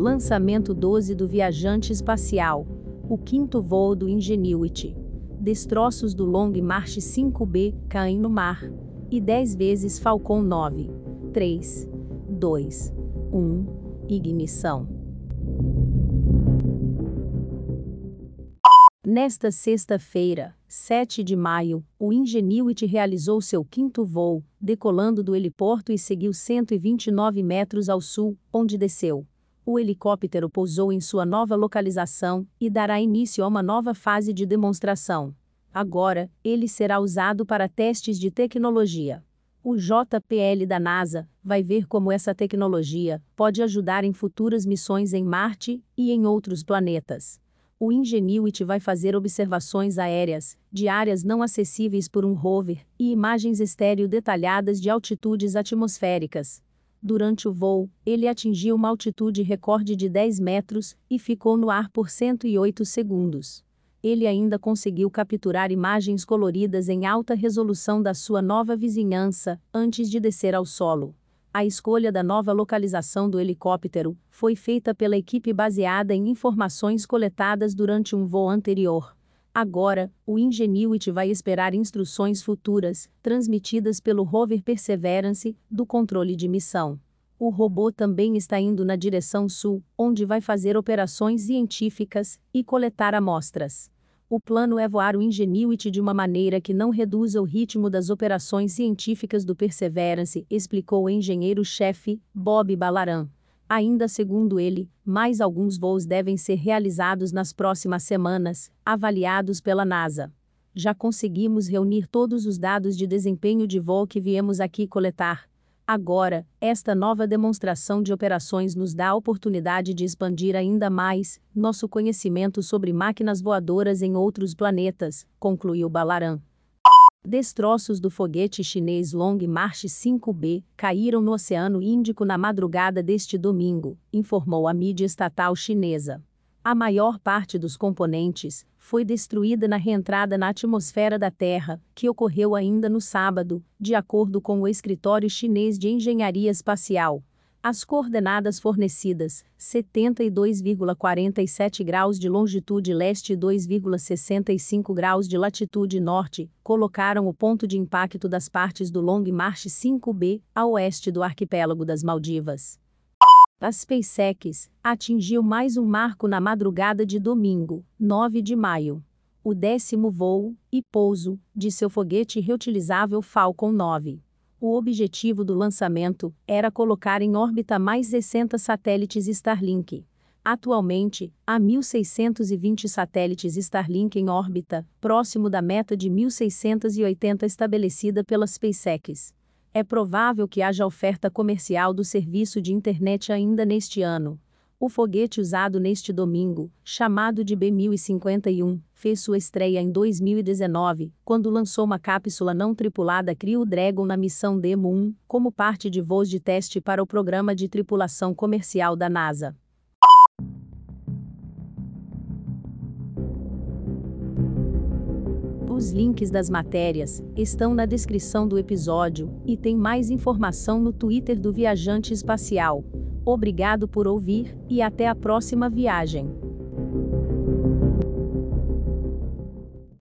Lançamento 12 do viajante espacial. O quinto voo do Ingenuity. Destroços do Long March 5B caem no mar. E 10 vezes Falcon 9. 3, 2, 1. Ignição. Nesta sexta-feira, 7 de maio, o Ingenuity realizou seu quinto voo, decolando do heliporto e seguiu 129 metros ao sul, onde desceu. O helicóptero pousou em sua nova localização e dará início a uma nova fase de demonstração. Agora, ele será usado para testes de tecnologia. O JPL da NASA vai ver como essa tecnologia pode ajudar em futuras missões em Marte e em outros planetas o Ingenuity vai fazer observações aéreas, de áreas não acessíveis por um rover, e imagens estéreo detalhadas de altitudes atmosféricas. Durante o voo, ele atingiu uma altitude recorde de 10 metros e ficou no ar por 108 segundos. Ele ainda conseguiu capturar imagens coloridas em alta resolução da sua nova vizinhança, antes de descer ao solo. A escolha da nova localização do helicóptero foi feita pela equipe baseada em informações coletadas durante um voo anterior. Agora, o Ingenuity vai esperar instruções futuras, transmitidas pelo rover Perseverance, do controle de missão. O robô também está indo na direção sul, onde vai fazer operações científicas e coletar amostras. O plano é voar o Ingenuity de uma maneira que não reduza o ritmo das operações científicas do Perseverance, explicou o engenheiro-chefe, Bob Balaran. Ainda segundo ele, mais alguns voos devem ser realizados nas próximas semanas, avaliados pela NASA. Já conseguimos reunir todos os dados de desempenho de voo que viemos aqui coletar, Agora, esta nova demonstração de operações nos dá a oportunidade de expandir ainda mais nosso conhecimento sobre máquinas voadoras em outros planetas, concluiu Balaran. Destroços do foguete chinês Long March 5B caíram no Oceano Índico na madrugada deste domingo, informou a mídia estatal chinesa. A maior parte dos componentes foi destruída na reentrada na atmosfera da Terra, que ocorreu ainda no sábado, de acordo com o Escritório Chinês de Engenharia Espacial. As coordenadas fornecidas, 72,47 graus de longitude leste e 2,65 graus de latitude norte, colocaram o ponto de impacto das partes do Long March 5B, a oeste do arquipélago das Maldivas. A SpaceX atingiu mais um marco na madrugada de domingo, 9 de maio. O décimo voo e pouso de seu foguete reutilizável Falcon 9. O objetivo do lançamento era colocar em órbita mais 60 satélites Starlink. Atualmente, há 1.620 satélites Starlink em órbita, próximo da meta de 1.680 estabelecida pela SpaceX é provável que haja oferta comercial do serviço de internet ainda neste ano. O foguete usado neste domingo, chamado de B-1051, fez sua estreia em 2019, quando lançou uma cápsula não tripulada Crew Dragon na missão Demo 1, como parte de voos de teste para o programa de tripulação comercial da NASA. Os links das matérias estão na descrição do episódio e tem mais informação no Twitter do Viajante Espacial. Obrigado por ouvir e até a próxima viagem.